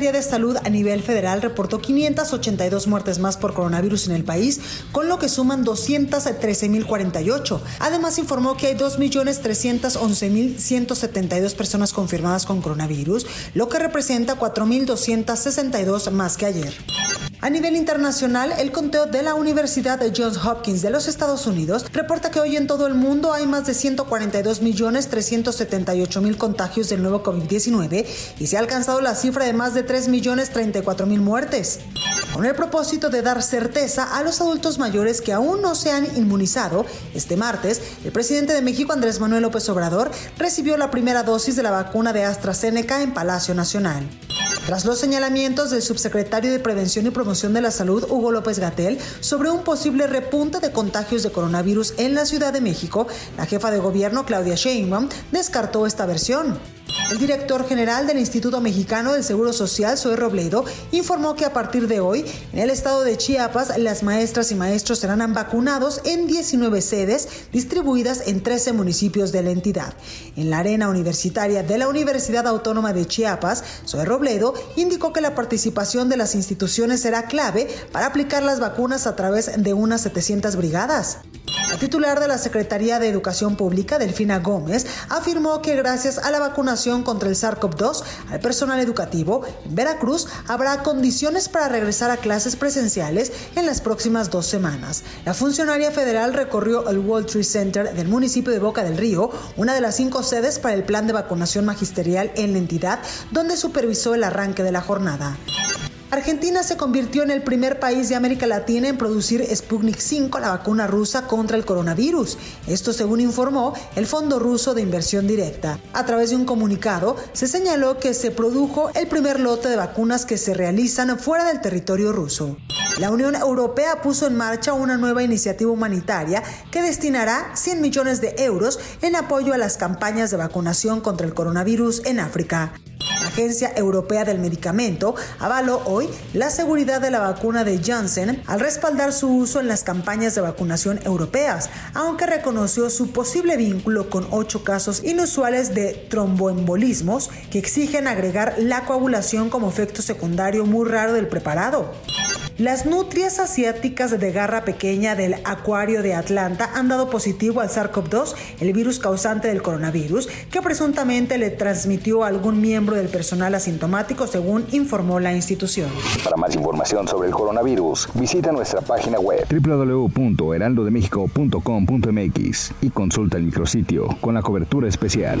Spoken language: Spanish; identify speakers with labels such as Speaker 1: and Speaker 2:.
Speaker 1: Secretaría de Salud a nivel federal reportó 582 muertes más por coronavirus en el país, con lo que suman 213.048. Además, informó que hay 2.311.172 personas confirmadas con coronavirus, lo que representa 4.262 más que ayer. A nivel internacional, el conteo de la Universidad de Johns Hopkins de los Estados Unidos reporta que hoy en todo el mundo hay más de 142.378.000 contagios del nuevo COVID-19 y se ha alcanzado la cifra de más de 3.034.000 muertes. Con el propósito de dar certeza a los adultos mayores que aún no se han inmunizado, este martes, el presidente de México, Andrés Manuel López Obrador, recibió la primera dosis de la vacuna de AstraZeneca en Palacio Nacional. Tras los señalamientos del subsecretario de Prevención y Promoción de la Salud, Hugo López Gatel, sobre un posible repunte de contagios de coronavirus en la Ciudad de México, la jefa de gobierno, Claudia Sheinbaum, descartó esta versión. El director general del Instituto Mexicano del Seguro Social, Zoe Robledo, informó que a partir de hoy, en el estado de Chiapas, las maestras y maestros serán vacunados en 19 sedes distribuidas en 13 municipios de la entidad. En la arena universitaria de la Universidad Autónoma de Chiapas, Zoe Robledo indicó que la participación de las instituciones será clave para aplicar las vacunas a través de unas 700 brigadas. La titular de la Secretaría de Educación Pública, Delfina Gómez, afirmó que gracias a la vacunación contra el SARS-CoV-2 al personal educativo, en Veracruz habrá condiciones para regresar a clases presenciales en las próximas dos semanas. La funcionaria federal recorrió el World Trade Center del municipio de Boca del Río, una de las cinco sedes para el plan de vacunación magisterial en la entidad, donde supervisó el arranque de la jornada. Argentina se convirtió en el primer país de América Latina en producir Sputnik 5, la vacuna rusa contra el coronavirus. Esto según informó el Fondo Ruso de Inversión Directa. A través de un comunicado se señaló que se produjo el primer lote de vacunas que se realizan fuera del territorio ruso. La Unión Europea puso en marcha una nueva iniciativa humanitaria que destinará 100 millones de euros en apoyo a las campañas de vacunación contra el coronavirus en África. Agencia Europea del Medicamento avaló hoy la seguridad de la vacuna de Janssen al respaldar su uso en las campañas de vacunación europeas, aunque reconoció su posible vínculo con ocho casos inusuales de tromboembolismos que exigen agregar la coagulación como efecto secundario muy raro del preparado. Las nutrias asiáticas de garra pequeña del acuario de Atlanta han dado positivo al SARS-CoV-2, el virus causante del coronavirus, que presuntamente le transmitió a algún miembro del personal asintomático, según informó la institución.
Speaker 2: Para más información sobre el coronavirus, visita nuestra página web www.heraldodemexico.com.mx y consulta el micrositio con la cobertura especial.